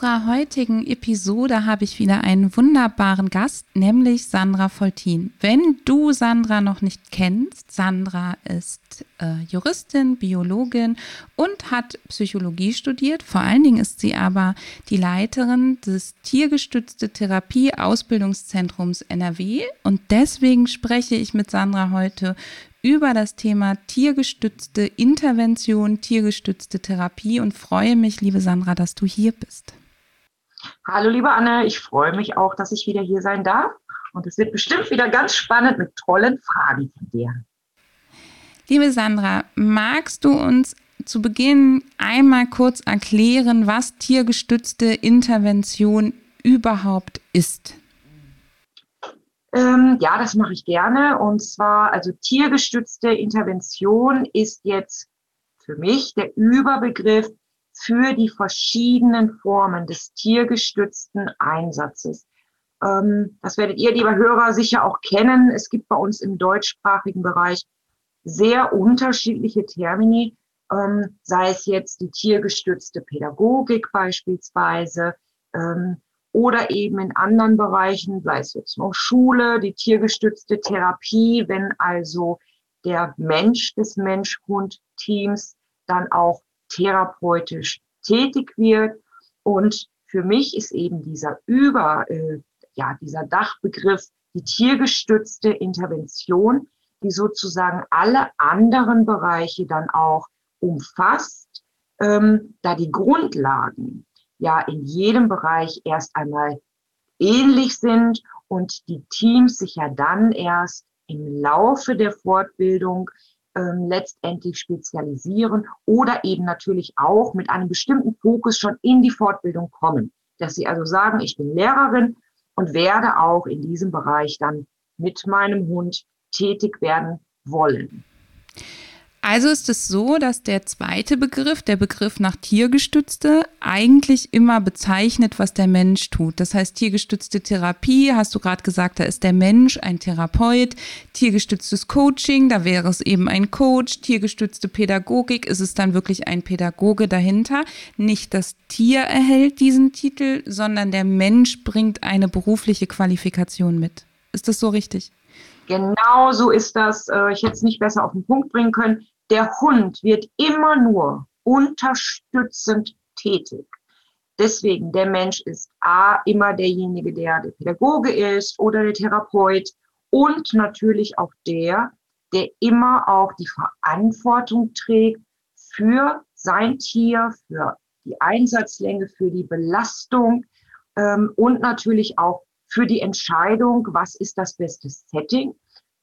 Unserer heutigen Episode habe ich wieder einen wunderbaren Gast, nämlich Sandra Foltin. Wenn du Sandra noch nicht kennst, Sandra ist äh, Juristin, Biologin und hat Psychologie studiert. Vor allen Dingen ist sie aber die Leiterin des Tiergestützte Therapie Ausbildungszentrums NRW. Und deswegen spreche ich mit Sandra heute über das Thema tiergestützte Intervention, tiergestützte Therapie und freue mich, liebe Sandra, dass du hier bist. Hallo, liebe Anne, ich freue mich auch, dass ich wieder hier sein darf. Und es wird bestimmt wieder ganz spannend mit tollen Fragen von dir. Liebe Sandra, magst du uns zu Beginn einmal kurz erklären, was tiergestützte Intervention überhaupt ist? Ähm, ja, das mache ich gerne. Und zwar, also tiergestützte Intervention ist jetzt für mich der Überbegriff für die verschiedenen Formen des tiergestützten Einsatzes. Ähm, das werdet ihr, lieber Hörer, sicher auch kennen. Es gibt bei uns im deutschsprachigen Bereich sehr unterschiedliche Termini, ähm, sei es jetzt die tiergestützte Pädagogik beispielsweise, ähm, oder eben in anderen Bereichen, sei es jetzt noch Schule, die tiergestützte Therapie, wenn also der Mensch des Mensch-Hund-Teams dann auch therapeutisch tätig wird. Und für mich ist eben dieser Über, äh, ja, dieser Dachbegriff die tiergestützte Intervention, die sozusagen alle anderen Bereiche dann auch umfasst, ähm, da die Grundlagen ja in jedem Bereich erst einmal ähnlich sind und die Teams sich ja dann erst im Laufe der Fortbildung ähm, letztendlich spezialisieren oder eben natürlich auch mit einem bestimmten Fokus schon in die Fortbildung kommen. Dass sie also sagen, ich bin Lehrerin und werde auch in diesem Bereich dann mit meinem Hund tätig werden wollen. Also ist es so, dass der zweite Begriff, der Begriff nach tiergestützte, eigentlich immer bezeichnet, was der Mensch tut. Das heißt, tiergestützte Therapie, hast du gerade gesagt, da ist der Mensch ein Therapeut. Tiergestütztes Coaching, da wäre es eben ein Coach. Tiergestützte Pädagogik, ist es dann wirklich ein Pädagoge dahinter. Nicht das Tier erhält diesen Titel, sondern der Mensch bringt eine berufliche Qualifikation mit. Ist das so richtig? Genau so ist das. Äh, ich hätte es nicht besser auf den Punkt bringen können. Der Hund wird immer nur unterstützend tätig. Deswegen, der Mensch ist A, immer derjenige, der der Pädagoge ist oder der Therapeut und natürlich auch der, der immer auch die Verantwortung trägt für sein Tier, für die Einsatzlänge, für die Belastung ähm, und natürlich auch für die Entscheidung, was ist das beste Setting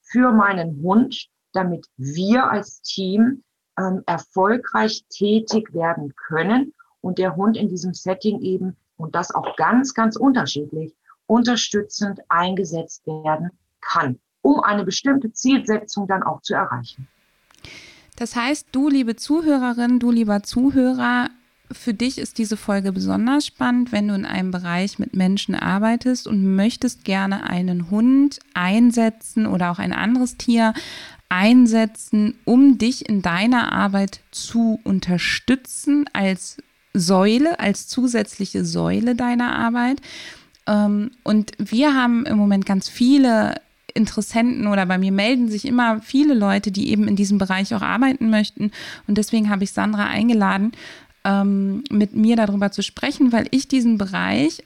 für meinen Hund, damit wir als Team ähm, erfolgreich tätig werden können und der Hund in diesem Setting eben und das auch ganz, ganz unterschiedlich unterstützend eingesetzt werden kann, um eine bestimmte Zielsetzung dann auch zu erreichen. Das heißt, du, liebe Zuhörerin, du, lieber Zuhörer, für dich ist diese Folge besonders spannend, wenn du in einem Bereich mit Menschen arbeitest und möchtest gerne einen Hund einsetzen oder auch ein anderes Tier einsetzen, um dich in deiner Arbeit zu unterstützen als Säule, als zusätzliche Säule deiner Arbeit. Ähm, und wir haben im Moment ganz viele Interessenten oder bei mir melden sich immer viele Leute, die eben in diesem Bereich auch arbeiten möchten. Und deswegen habe ich Sandra eingeladen, ähm, mit mir darüber zu sprechen, weil ich diesen Bereich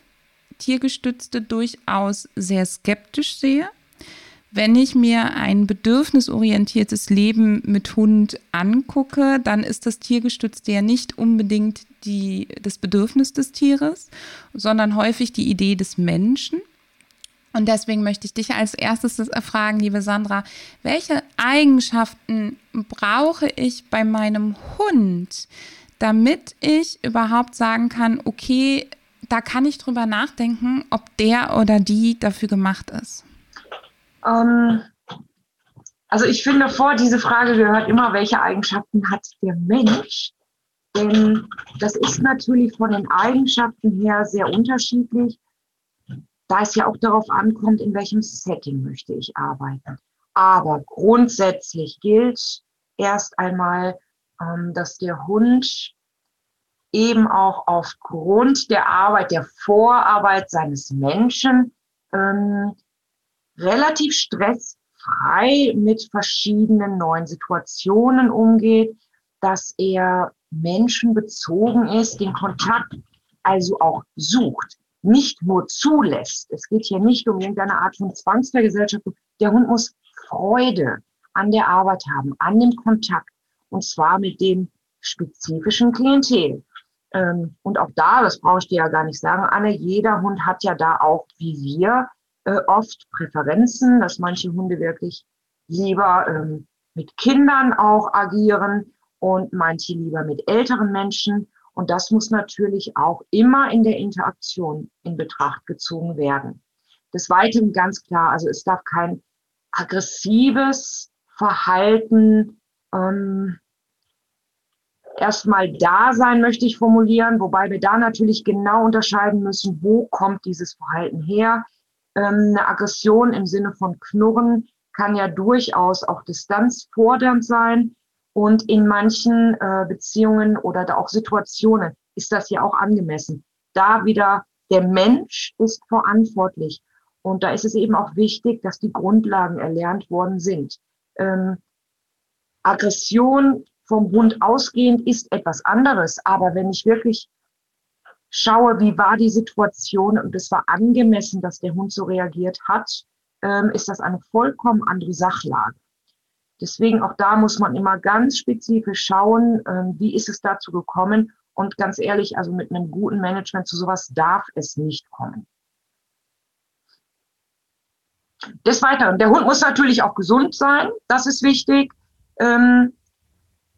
tiergestützte durchaus sehr skeptisch sehe. Wenn ich mir ein bedürfnisorientiertes Leben mit Hund angucke, dann ist das Tiergestützte ja nicht unbedingt die, das Bedürfnis des Tieres, sondern häufig die Idee des Menschen. Und deswegen möchte ich dich als erstes fragen, liebe Sandra, welche Eigenschaften brauche ich bei meinem Hund, damit ich überhaupt sagen kann, okay, da kann ich drüber nachdenken, ob der oder die dafür gemacht ist? Ähm, also ich finde, vor diese Frage gehört immer, welche Eigenschaften hat der Mensch? Denn das ist natürlich von den Eigenschaften her sehr unterschiedlich, da es ja auch darauf ankommt, in welchem Setting möchte ich arbeiten. Aber grundsätzlich gilt erst einmal, dass der Hund eben auch aufgrund der Arbeit, der Vorarbeit seines Menschen ähm, relativ stressfrei mit verschiedenen neuen Situationen umgeht, dass er menschenbezogen ist, den Kontakt also auch sucht, nicht nur zulässt. Es geht hier nicht um irgendeine Art von Zwangsvergesellschaftung. Der Hund muss Freude an der Arbeit haben, an dem Kontakt und zwar mit dem spezifischen Klientel. Ähm, und auch da, das brauche ich dir ja gar nicht sagen, Anne, jeder Hund hat ja da auch, wie wir, äh, oft Präferenzen, dass manche Hunde wirklich lieber ähm, mit Kindern auch agieren und manche lieber mit älteren Menschen. Und das muss natürlich auch immer in der Interaktion in Betracht gezogen werden. Des Weiteren ganz klar, also es darf kein aggressives Verhalten ähm, erstmal da sein, möchte ich formulieren, wobei wir da natürlich genau unterscheiden müssen, wo kommt dieses Verhalten her. Ähm, eine Aggression im Sinne von Knurren kann ja durchaus auch distanzfordernd sein. Und in manchen äh, Beziehungen oder auch Situationen ist das ja auch angemessen. Da wieder der Mensch ist verantwortlich. Und da ist es eben auch wichtig, dass die Grundlagen erlernt worden sind. Ähm, Aggression vom Hund ausgehend ist etwas anderes. Aber wenn ich wirklich schaue, wie war die Situation und es war angemessen, dass der Hund so reagiert hat, ähm, ist das eine vollkommen andere Sachlage. Deswegen auch da muss man immer ganz spezifisch schauen, ähm, wie ist es dazu gekommen. Und ganz ehrlich, also mit einem guten Management zu sowas darf es nicht kommen. Des Weiteren, der Hund muss natürlich auch gesund sein, das ist wichtig. Ähm,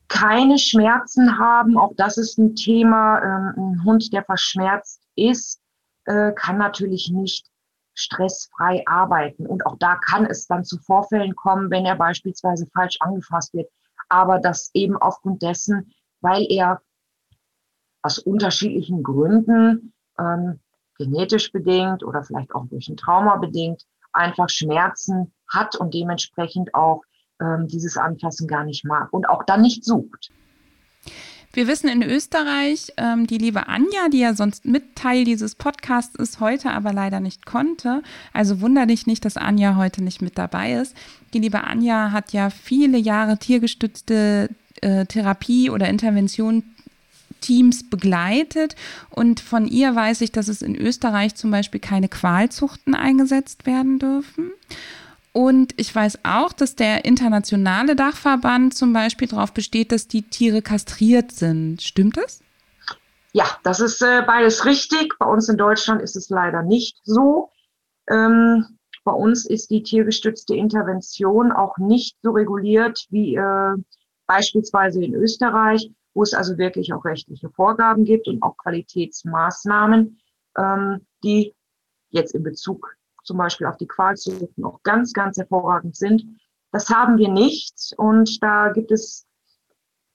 keine Schmerzen haben, auch das ist ein Thema. Ähm, ein Hund, der verschmerzt ist, äh, kann natürlich nicht stressfrei arbeiten. Und auch da kann es dann zu Vorfällen kommen, wenn er beispielsweise falsch angefasst wird. Aber das eben aufgrund dessen, weil er aus unterschiedlichen Gründen, ähm, genetisch bedingt oder vielleicht auch durch ein Trauma bedingt, einfach Schmerzen hat und dementsprechend auch ähm, dieses Anfassen gar nicht mag und auch dann nicht sucht. Wir wissen in Österreich, ähm, die liebe Anja, die ja sonst mit Teil dieses Podcasts ist, heute aber leider nicht konnte. Also wunder dich nicht, dass Anja heute nicht mit dabei ist. Die liebe Anja hat ja viele Jahre tiergestützte äh, Therapie oder Intervention Teams begleitet. Und von ihr weiß ich, dass es in Österreich zum Beispiel keine Qualzuchten eingesetzt werden dürfen. Und ich weiß auch, dass der internationale Dachverband zum Beispiel darauf besteht, dass die Tiere kastriert sind. Stimmt das? Ja, das ist äh, beides richtig. Bei uns in Deutschland ist es leider nicht so. Ähm, bei uns ist die tiergestützte Intervention auch nicht so reguliert wie äh, beispielsweise in Österreich, wo es also wirklich auch rechtliche Vorgaben gibt und auch Qualitätsmaßnahmen, ähm, die jetzt in Bezug zum Beispiel auf die Qualzuchten auch ganz, ganz hervorragend sind. Das haben wir nicht und da gibt es,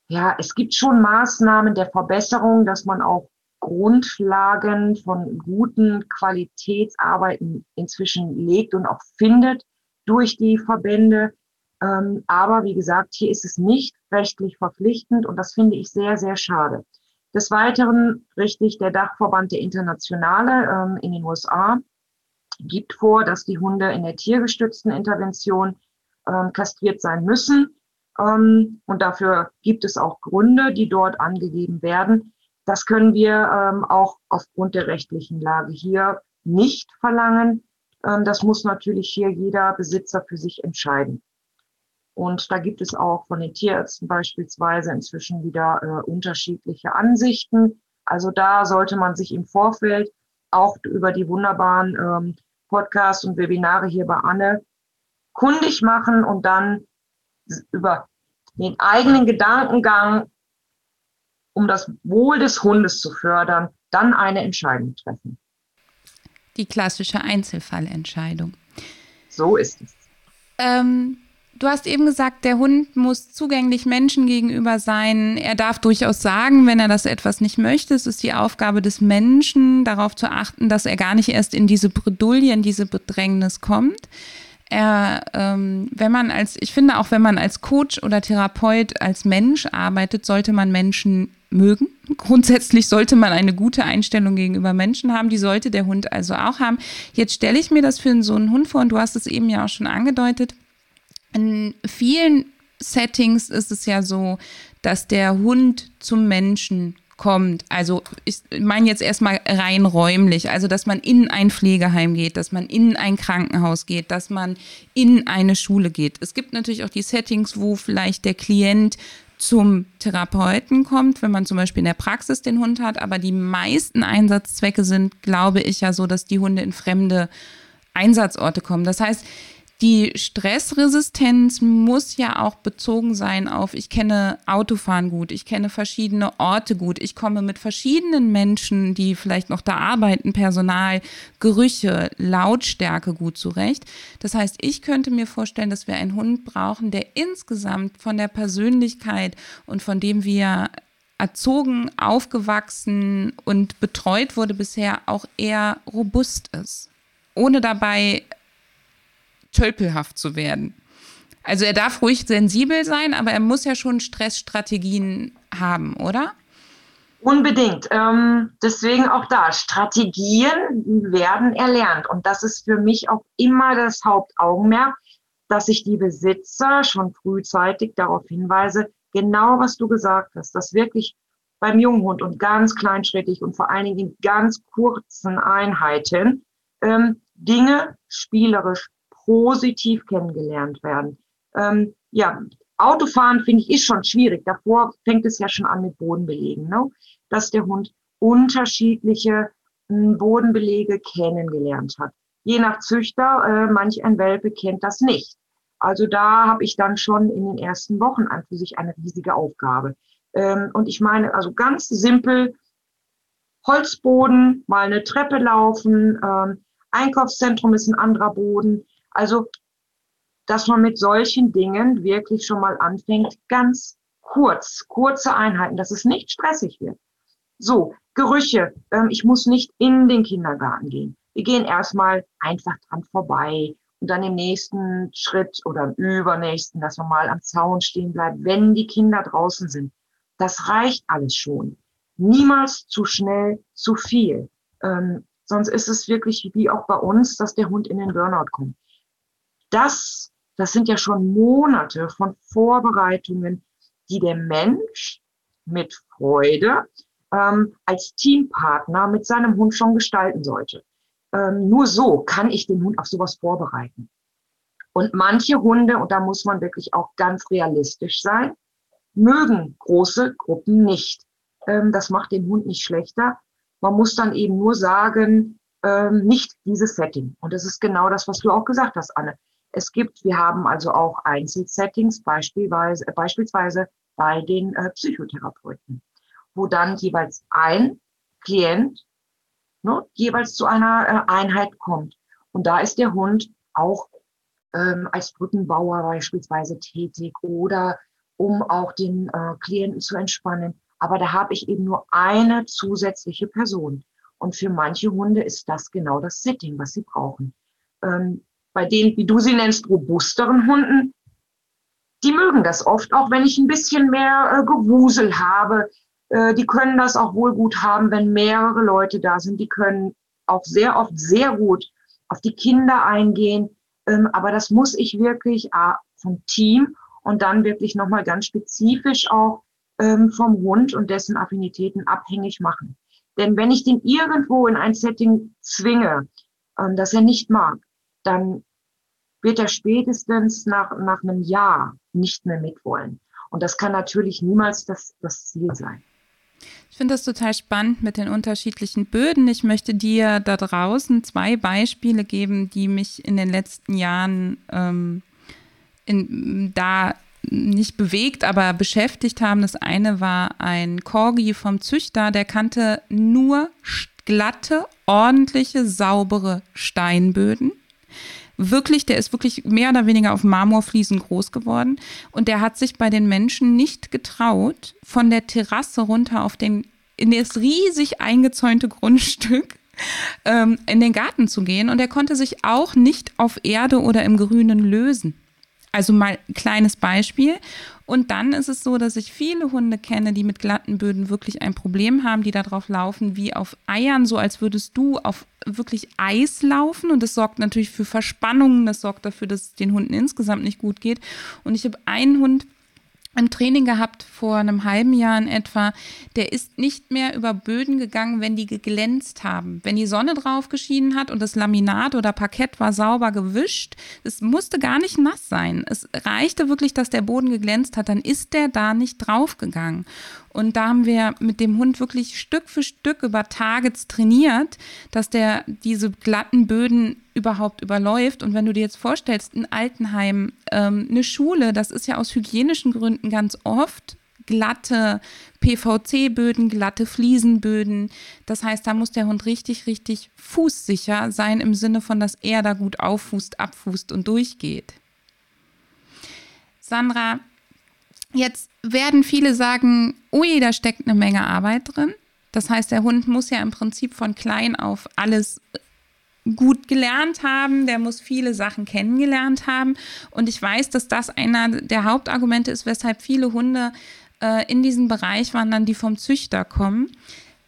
ja, es gibt schon Maßnahmen der Verbesserung, dass man auch Grundlagen von guten Qualitätsarbeiten inzwischen legt und auch findet durch die Verbände. Ähm, aber wie gesagt, hier ist es nicht rechtlich verpflichtend und das finde ich sehr, sehr schade. Des Weiteren richtig der Dachverband der Internationale ähm, in den USA gibt vor, dass die Hunde in der tiergestützten Intervention ähm, kastriert sein müssen. Ähm, und dafür gibt es auch Gründe, die dort angegeben werden. Das können wir ähm, auch aufgrund der rechtlichen Lage hier nicht verlangen. Ähm, das muss natürlich hier jeder Besitzer für sich entscheiden. Und da gibt es auch von den Tierärzten beispielsweise inzwischen wieder äh, unterschiedliche Ansichten. Also da sollte man sich im Vorfeld auch über die wunderbaren ähm, Podcasts und Webinare hier bei Anne kundig machen und dann über den eigenen Gedankengang, um das Wohl des Hundes zu fördern, dann eine Entscheidung treffen. Die klassische Einzelfallentscheidung. So ist es. Ähm, Du hast eben gesagt, der Hund muss zugänglich Menschen gegenüber sein. Er darf durchaus sagen, wenn er das etwas nicht möchte. Es ist die Aufgabe des Menschen, darauf zu achten, dass er gar nicht erst in diese Bredouille, in diese Bedrängnis kommt. Er, ähm, wenn man als, ich finde auch, wenn man als Coach oder Therapeut als Mensch arbeitet, sollte man Menschen mögen. Grundsätzlich sollte man eine gute Einstellung gegenüber Menschen haben. Die sollte der Hund also auch haben. Jetzt stelle ich mir das für so einen Hund vor und du hast es eben ja auch schon angedeutet in vielen Settings ist es ja so, dass der Hund zum Menschen kommt. Also ich meine jetzt erstmal rein räumlich, also dass man in ein Pflegeheim geht, dass man in ein Krankenhaus geht, dass man in eine Schule geht. Es gibt natürlich auch die Settings, wo vielleicht der Klient zum Therapeuten kommt, wenn man zum Beispiel in der Praxis den Hund hat, aber die meisten Einsatzzwecke sind, glaube ich, ja so, dass die Hunde in fremde Einsatzorte kommen. Das heißt, die Stressresistenz muss ja auch bezogen sein auf, ich kenne Autofahren gut, ich kenne verschiedene Orte gut, ich komme mit verschiedenen Menschen, die vielleicht noch da arbeiten, Personal, Gerüche, Lautstärke gut zurecht. Das heißt, ich könnte mir vorstellen, dass wir einen Hund brauchen, der insgesamt von der Persönlichkeit und von dem wir erzogen, aufgewachsen und betreut wurde bisher auch eher robust ist ohne dabei tölpelhaft zu werden. Also er darf ruhig sensibel sein, aber er muss ja schon Stressstrategien haben, oder? Unbedingt. Ähm, deswegen auch da. Strategien werden erlernt. Und das ist für mich auch immer das Hauptaugenmerk, dass ich die Besitzer schon frühzeitig darauf hinweise, genau was du gesagt hast, dass wirklich beim Junghund und ganz kleinschrittig und vor allen Dingen in ganz kurzen Einheiten ähm, Dinge spielerisch positiv kennengelernt werden. Ähm, ja, Autofahren finde ich ist schon schwierig. Davor fängt es ja schon an mit Bodenbelegen, ne? dass der Hund unterschiedliche hm, Bodenbelege kennengelernt hat. Je nach Züchter, äh, manch ein Welpe kennt das nicht. Also da habe ich dann schon in den ersten Wochen an für sich eine riesige Aufgabe. Ähm, und ich meine, also ganz simpel, Holzboden, mal eine Treppe laufen, ähm, Einkaufszentrum ist ein anderer Boden, also, dass man mit solchen Dingen wirklich schon mal anfängt, ganz kurz, kurze Einheiten, dass es nicht stressig wird. So, Gerüche. Ähm, ich muss nicht in den Kindergarten gehen. Wir gehen erstmal einfach dran vorbei und dann im nächsten Schritt oder im übernächsten, dass man mal am Zaun stehen bleibt, wenn die Kinder draußen sind. Das reicht alles schon. Niemals zu schnell, zu viel. Ähm, sonst ist es wirklich wie auch bei uns, dass der Hund in den Burnout kommt das, das sind ja schon Monate von Vorbereitungen, die der Mensch mit Freude ähm, als Teampartner mit seinem Hund schon gestalten sollte. Ähm, nur so kann ich den Hund auf sowas vorbereiten. Und manche Hunde, und da muss man wirklich auch ganz realistisch sein, mögen große Gruppen nicht. Ähm, das macht den Hund nicht schlechter. Man muss dann eben nur sagen, ähm, nicht dieses Setting. Und das ist genau das, was du auch gesagt hast, Anne. Es gibt, wir haben also auch Einzelsettings, beispielsweise, äh, beispielsweise bei den äh, Psychotherapeuten, wo dann jeweils ein Klient ne, jeweils zu einer äh, Einheit kommt. Und da ist der Hund auch ähm, als Brückenbauer beispielsweise tätig oder um auch den äh, Klienten zu entspannen. Aber da habe ich eben nur eine zusätzliche Person. Und für manche Hunde ist das genau das Setting, was sie brauchen. Ähm, bei den, wie du sie nennst, robusteren Hunden, die mögen das oft, auch wenn ich ein bisschen mehr äh, Gewusel habe. Äh, die können das auch wohl gut haben, wenn mehrere Leute da sind. Die können auch sehr oft sehr gut auf die Kinder eingehen. Ähm, aber das muss ich wirklich äh, vom Team und dann wirklich nochmal ganz spezifisch auch ähm, vom Hund und dessen Affinitäten abhängig machen. Denn wenn ich den irgendwo in ein Setting zwinge, ähm, das er nicht mag, dann wird er spätestens nach, nach einem Jahr nicht mehr mitwollen. Und das kann natürlich niemals das, das Ziel sein. Ich finde das total spannend mit den unterschiedlichen Böden. Ich möchte dir da draußen zwei Beispiele geben, die mich in den letzten Jahren ähm, in, da nicht bewegt, aber beschäftigt haben. Das eine war ein Corgi vom Züchter, der kannte nur glatte, ordentliche, saubere Steinböden. Wirklich, der ist wirklich mehr oder weniger auf Marmorfliesen groß geworden. Und der hat sich bei den Menschen nicht getraut, von der Terrasse runter auf den, in das riesig eingezäunte Grundstück ähm, in den Garten zu gehen. Und er konnte sich auch nicht auf Erde oder im Grünen lösen. Also mal ein kleines Beispiel. Und dann ist es so, dass ich viele Hunde kenne, die mit glatten Böden wirklich ein Problem haben, die darauf laufen wie auf Eiern, so als würdest du auf wirklich Eis laufen. Und das sorgt natürlich für Verspannungen, das sorgt dafür, dass es den Hunden insgesamt nicht gut geht. Und ich habe einen Hund, ein Training gehabt vor einem halben Jahr in etwa, der ist nicht mehr über Böden gegangen, wenn die geglänzt haben. Wenn die Sonne drauf geschienen hat und das Laminat oder Parkett war sauber gewischt, es musste gar nicht nass sein. Es reichte wirklich, dass der Boden geglänzt hat, dann ist der da nicht draufgegangen. Und da haben wir mit dem Hund wirklich Stück für Stück über Tage trainiert, dass der diese glatten Böden überhaupt überläuft. Und wenn du dir jetzt vorstellst, ein Altenheim, ähm, eine Schule, das ist ja aus hygienischen Gründen ganz oft glatte PVC-Böden, glatte Fliesenböden. Das heißt, da muss der Hund richtig, richtig fußsicher sein im Sinne von, dass er da gut auffußt, abfußt und durchgeht. Sandra, Jetzt werden viele sagen, ui, da steckt eine Menge Arbeit drin. Das heißt, der Hund muss ja im Prinzip von klein auf alles gut gelernt haben, der muss viele Sachen kennengelernt haben. Und ich weiß, dass das einer der Hauptargumente ist, weshalb viele Hunde äh, in diesen Bereich wandern, die vom Züchter kommen.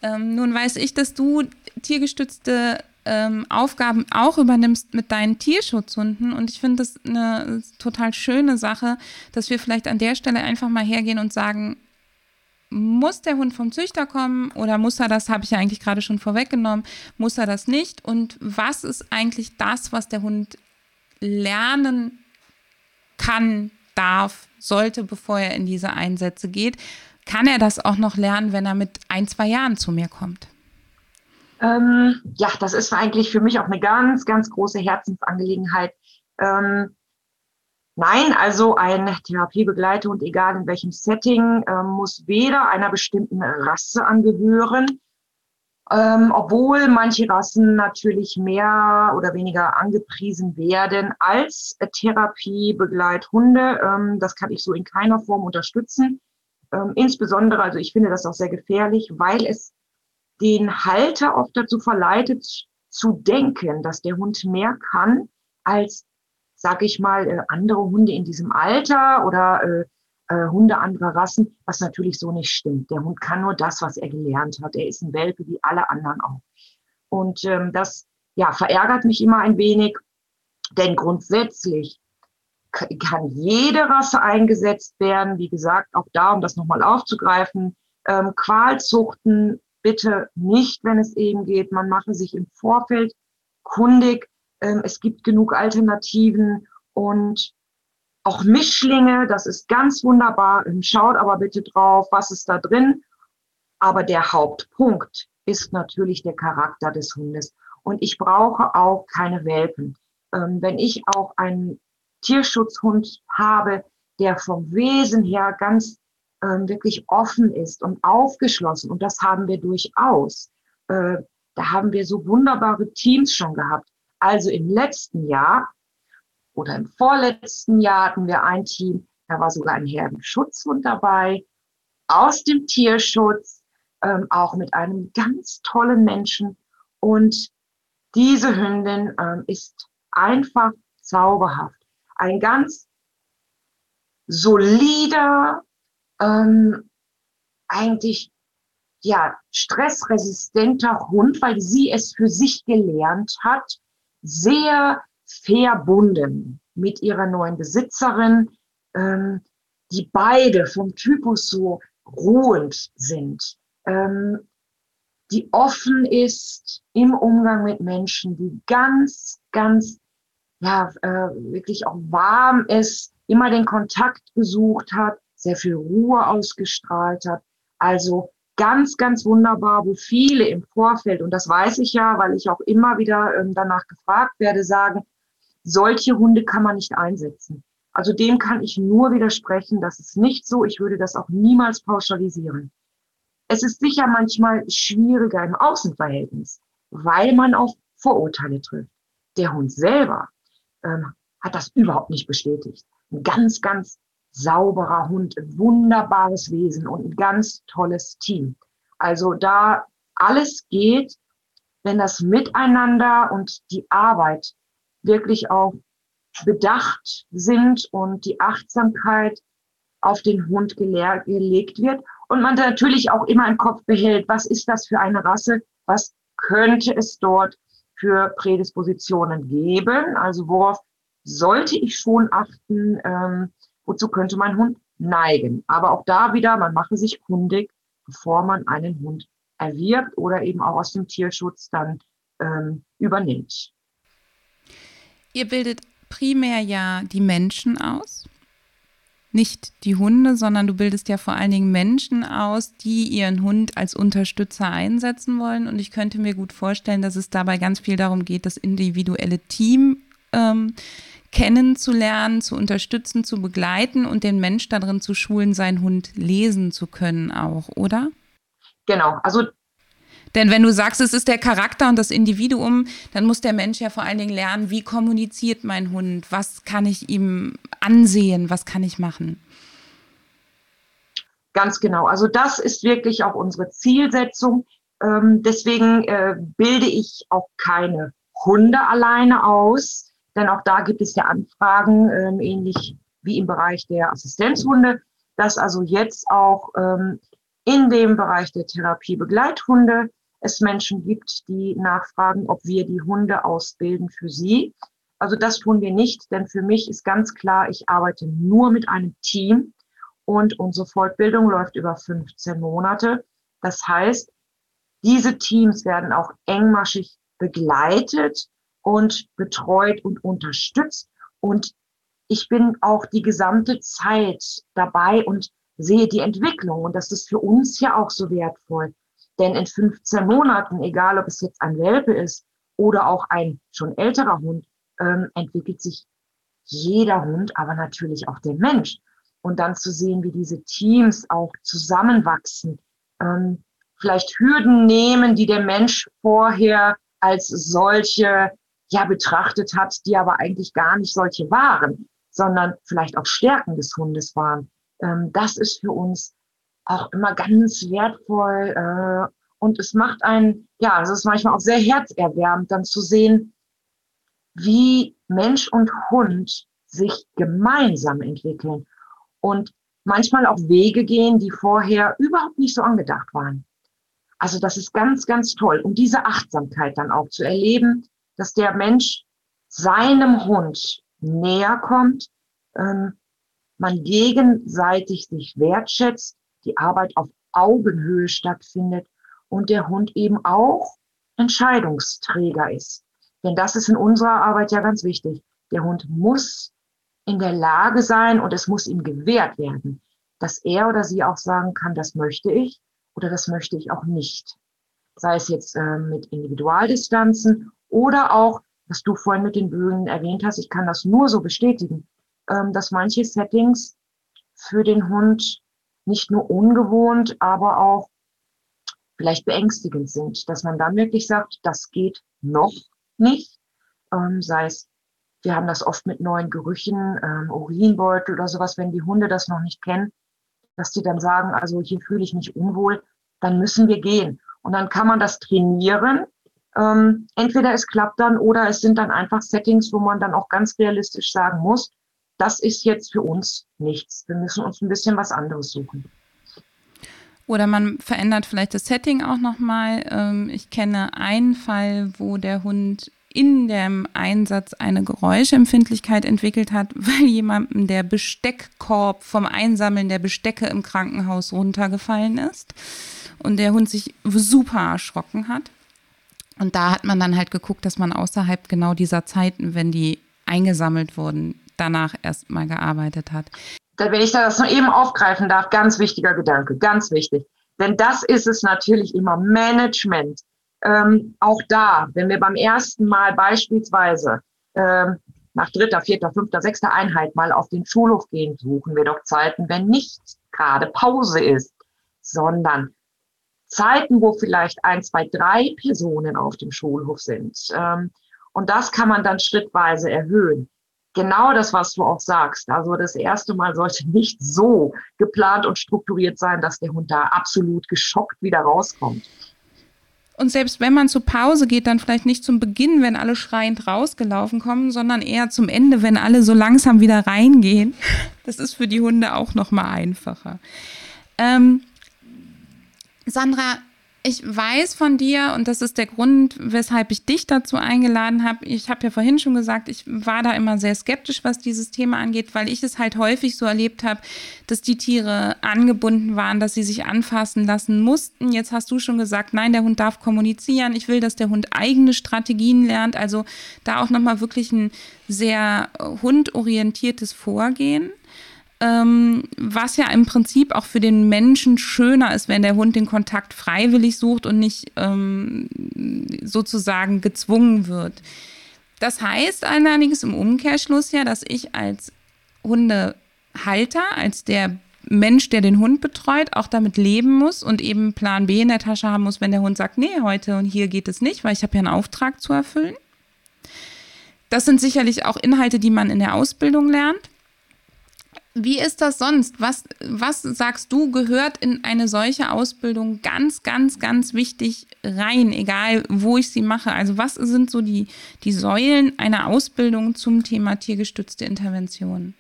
Ähm, nun weiß ich, dass du tiergestützte ähm, Aufgaben auch übernimmst mit deinen Tierschutzhunden. Und ich finde das eine total schöne Sache, dass wir vielleicht an der Stelle einfach mal hergehen und sagen, muss der Hund vom Züchter kommen oder muss er das, habe ich ja eigentlich gerade schon vorweggenommen, muss er das nicht? Und was ist eigentlich das, was der Hund lernen kann, darf, sollte, bevor er in diese Einsätze geht? Kann er das auch noch lernen, wenn er mit ein, zwei Jahren zu mir kommt? Ähm, ja, das ist eigentlich für mich auch eine ganz, ganz große Herzensangelegenheit. Ähm, nein, also ein Therapiebegleiter egal in welchem Setting, äh, muss weder einer bestimmten Rasse angehören, ähm, obwohl manche Rassen natürlich mehr oder weniger angepriesen werden als Therapiebegleithunde. Ähm, das kann ich so in keiner Form unterstützen. Ähm, insbesondere, also ich finde das auch sehr gefährlich, weil es den Halter oft dazu verleitet zu denken, dass der Hund mehr kann als, sag ich mal, äh, andere Hunde in diesem Alter oder äh, äh, Hunde anderer Rassen, was natürlich so nicht stimmt. Der Hund kann nur das, was er gelernt hat. Er ist ein Welpe wie alle anderen auch. Und ähm, das ja, verärgert mich immer ein wenig, denn grundsätzlich kann jede Rasse eingesetzt werden. Wie gesagt, auch da, um das nochmal aufzugreifen, ähm, Qualzuchten bitte nicht, wenn es eben geht. Man mache sich im Vorfeld kundig. Ähm, es gibt genug Alternativen und auch Mischlinge, das ist ganz wunderbar. Ähm, schaut aber bitte drauf, was ist da drin. Aber der Hauptpunkt ist natürlich der Charakter des Hundes. Und ich brauche auch keine Welpen. Ähm, wenn ich auch einen Tierschutzhund habe, der vom Wesen her ganz ähm, wirklich offen ist und aufgeschlossen. Und das haben wir durchaus. Äh, da haben wir so wunderbare Teams schon gehabt. Also im letzten Jahr oder im vorletzten Jahr hatten wir ein Team, da war sogar ein Herdenschutzhund dabei, aus dem Tierschutz, ähm, auch mit einem ganz tollen Menschen. Und diese Hündin ähm, ist einfach zauberhaft. Ein ganz solider, ähm, eigentlich ja stressresistenter Hund, weil sie es für sich gelernt hat, sehr verbunden mit ihrer neuen Besitzerin, ähm, die beide vom Typus so ruhend sind, ähm, die offen ist im Umgang mit Menschen, die ganz, ganz, ja, äh, wirklich auch warm ist, immer den Kontakt gesucht hat, sehr viel Ruhe ausgestrahlt hat. Also ganz, ganz wunderbar, wo viele im Vorfeld, und das weiß ich ja, weil ich auch immer wieder ähm, danach gefragt werde, sagen, solche Hunde kann man nicht einsetzen. Also dem kann ich nur widersprechen. Das ist nicht so. Ich würde das auch niemals pauschalisieren. Es ist sicher manchmal schwieriger im Außenverhältnis, weil man auf Vorurteile trifft. Der Hund selber ähm, hat das überhaupt nicht bestätigt. Ein ganz, ganz sauberer Hund, ein wunderbares Wesen und ein ganz tolles Team. Also da alles geht, wenn das Miteinander und die Arbeit wirklich auch bedacht sind und die Achtsamkeit auf den Hund gelegt wird und man natürlich auch immer im Kopf behält, was ist das für eine Rasse, was könnte es dort für Prädispositionen geben, also worauf sollte ich schon achten, ähm, wozu könnte mein Hund neigen. Aber auch da wieder, man mache sich kundig, bevor man einen Hund erwirbt oder eben auch aus dem Tierschutz dann ähm, übernimmt. Ihr bildet primär ja die Menschen aus, nicht die Hunde, sondern du bildest ja vor allen Dingen Menschen aus, die ihren Hund als Unterstützer einsetzen wollen. Und ich könnte mir gut vorstellen, dass es dabei ganz viel darum geht, das individuelle Team ähm, kennenzulernen, zu unterstützen, zu begleiten und den Mensch darin zu schulen, seinen Hund lesen zu können auch, oder? Genau, also denn wenn du sagst, es ist der Charakter und das Individuum, dann muss der Mensch ja vor allen Dingen lernen, wie kommuniziert mein Hund, was kann ich ihm ansehen, was kann ich machen. Ganz genau. Also das ist wirklich auch unsere Zielsetzung. Ähm, deswegen äh, bilde ich auch keine Hunde alleine aus, denn auch da gibt es ja Anfragen, ähm, ähnlich wie im Bereich der Assistenzhunde, dass also jetzt auch ähm, in dem Bereich der Therapie Begleithunde es Menschen gibt, die nachfragen, ob wir die Hunde ausbilden für sie. Also das tun wir nicht, denn für mich ist ganz klar, ich arbeite nur mit einem Team und unsere Fortbildung läuft über 15 Monate. Das heißt, diese Teams werden auch engmaschig begleitet und betreut und unterstützt. Und ich bin auch die gesamte Zeit dabei und sehe die Entwicklung. Und das ist für uns ja auch so wertvoll. Denn in 15 Monaten, egal ob es jetzt ein Welpe ist oder auch ein schon älterer Hund, ähm, entwickelt sich jeder Hund, aber natürlich auch der Mensch. Und dann zu sehen, wie diese Teams auch zusammenwachsen, ähm, vielleicht Hürden nehmen, die der Mensch vorher als solche ja betrachtet hat, die aber eigentlich gar nicht solche waren, sondern vielleicht auch Stärken des Hundes waren. Ähm, das ist für uns auch immer ganz wertvoll äh, und es macht einen, ja, es ist manchmal auch sehr herzerwärmend, dann zu sehen, wie Mensch und Hund sich gemeinsam entwickeln und manchmal auch Wege gehen, die vorher überhaupt nicht so angedacht waren. Also das ist ganz, ganz toll. Und diese Achtsamkeit dann auch zu erleben, dass der Mensch seinem Hund näher kommt, ähm, man gegenseitig sich wertschätzt, die Arbeit auf Augenhöhe stattfindet und der Hund eben auch Entscheidungsträger ist. Denn das ist in unserer Arbeit ja ganz wichtig. Der Hund muss in der Lage sein und es muss ihm gewährt werden, dass er oder sie auch sagen kann, das möchte ich oder das möchte ich auch nicht. Sei es jetzt äh, mit Individualdistanzen oder auch, was du vorhin mit den Bögen erwähnt hast, ich kann das nur so bestätigen, ähm, dass manche Settings für den Hund nicht nur ungewohnt, aber auch vielleicht beängstigend sind, dass man dann wirklich sagt, das geht noch nicht, ähm, sei es, wir haben das oft mit neuen Gerüchen, ähm, Urinbeutel oder sowas, wenn die Hunde das noch nicht kennen, dass die dann sagen, also hier fühle ich mich unwohl, dann müssen wir gehen. Und dann kann man das trainieren. Ähm, entweder es klappt dann oder es sind dann einfach Settings, wo man dann auch ganz realistisch sagen muss, das ist jetzt für uns nichts. Wir müssen uns ein bisschen was anderes suchen. Oder man verändert vielleicht das Setting auch nochmal. Ähm, ich kenne einen Fall, wo der Hund in dem Einsatz eine Geräuschempfindlichkeit entwickelt hat, weil jemandem der Besteckkorb vom Einsammeln der Bestecke im Krankenhaus runtergefallen ist und der Hund sich super erschrocken hat. Und da hat man dann halt geguckt, dass man außerhalb genau dieser Zeiten, wenn die eingesammelt wurden, danach erstmal gearbeitet hat wenn ich das noch eben aufgreifen darf, ganz wichtiger Gedanke, ganz wichtig. Denn das ist es natürlich immer, Management. Ähm, auch da, wenn wir beim ersten Mal beispielsweise ähm, nach dritter, vierter, fünfter, sechster Einheit mal auf den Schulhof gehen, suchen wir doch Zeiten, wenn nicht gerade Pause ist, sondern Zeiten, wo vielleicht ein, zwei, drei Personen auf dem Schulhof sind. Ähm, und das kann man dann schrittweise erhöhen. Genau das, was du auch sagst. Also das erste Mal sollte nicht so geplant und strukturiert sein, dass der Hund da absolut geschockt wieder rauskommt. Und selbst wenn man zur Pause geht, dann vielleicht nicht zum Beginn, wenn alle schreiend rausgelaufen kommen, sondern eher zum Ende, wenn alle so langsam wieder reingehen. Das ist für die Hunde auch noch mal einfacher. Ähm, Sandra, ich weiß von dir, und das ist der Grund, weshalb ich dich dazu eingeladen habe. Ich habe ja vorhin schon gesagt, ich war da immer sehr skeptisch, was dieses Thema angeht, weil ich es halt häufig so erlebt habe, dass die Tiere angebunden waren, dass sie sich anfassen lassen mussten. Jetzt hast du schon gesagt, nein, der Hund darf kommunizieren. Ich will, dass der Hund eigene Strategien lernt. Also da auch nochmal wirklich ein sehr hundorientiertes Vorgehen ähm, was ja im Prinzip auch für den Menschen schöner ist, wenn der Hund den Kontakt freiwillig sucht und nicht ähm, sozusagen gezwungen wird. Das heißt allerdings im Umkehrschluss ja, dass ich als Hundehalter, als der Mensch, der den Hund betreut, auch damit leben muss und eben Plan B in der Tasche haben muss, wenn der Hund sagt, nee, heute und hier geht es nicht, weil ich habe ja einen Auftrag zu erfüllen. Das sind sicherlich auch Inhalte, die man in der Ausbildung lernt. Wie ist das sonst? Was, was sagst du, gehört in eine solche Ausbildung ganz, ganz, ganz wichtig rein, egal wo ich sie mache? Also was sind so die, die Säulen einer Ausbildung zum Thema tiergestützte Intervention?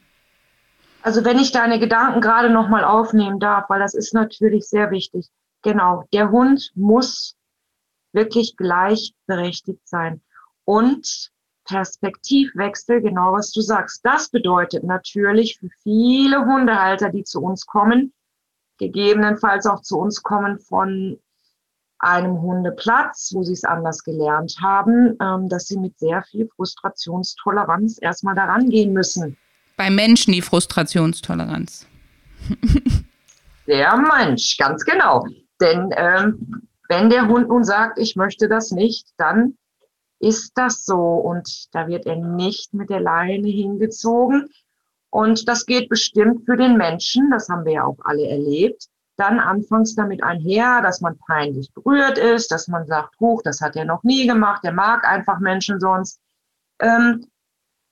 Also wenn ich deine Gedanken gerade nochmal aufnehmen darf, weil das ist natürlich sehr wichtig. Genau, der Hund muss wirklich gleichberechtigt sein. Und Perspektivwechsel, genau was du sagst. Das bedeutet natürlich für viele Hundehalter, die zu uns kommen, gegebenenfalls auch zu uns kommen von einem Hundeplatz, wo sie es anders gelernt haben, ähm, dass sie mit sehr viel Frustrationstoleranz erstmal daran gehen müssen. Bei Menschen die Frustrationstoleranz. der Mensch, ganz genau. Denn ähm, wenn der Hund nun sagt, ich möchte das nicht, dann ist das so und da wird er nicht mit der Leine hingezogen. Und das geht bestimmt für den Menschen, das haben wir ja auch alle erlebt, dann anfangs damit einher, dass man peinlich berührt ist, dass man sagt, hoch, das hat er noch nie gemacht, er mag einfach Menschen sonst. Ähm,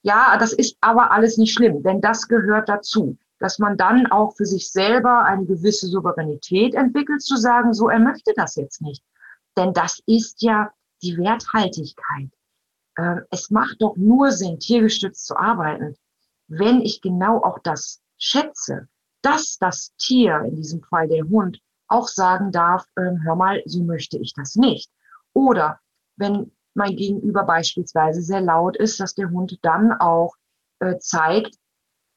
ja, das ist aber alles nicht schlimm, denn das gehört dazu, dass man dann auch für sich selber eine gewisse Souveränität entwickelt, zu sagen, so, er möchte das jetzt nicht. Denn das ist ja die Werthaltigkeit. Ähm, es macht doch nur Sinn, tiergestützt zu arbeiten, wenn ich genau auch das schätze, dass das Tier, in diesem Fall der Hund, auch sagen darf, ähm, hör mal, so möchte ich das nicht. Oder wenn mein Gegenüber beispielsweise sehr laut ist, dass der Hund dann auch äh, zeigt,